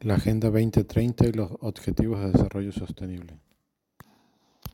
la Agenda 2030 y los Objetivos de Desarrollo Sostenible.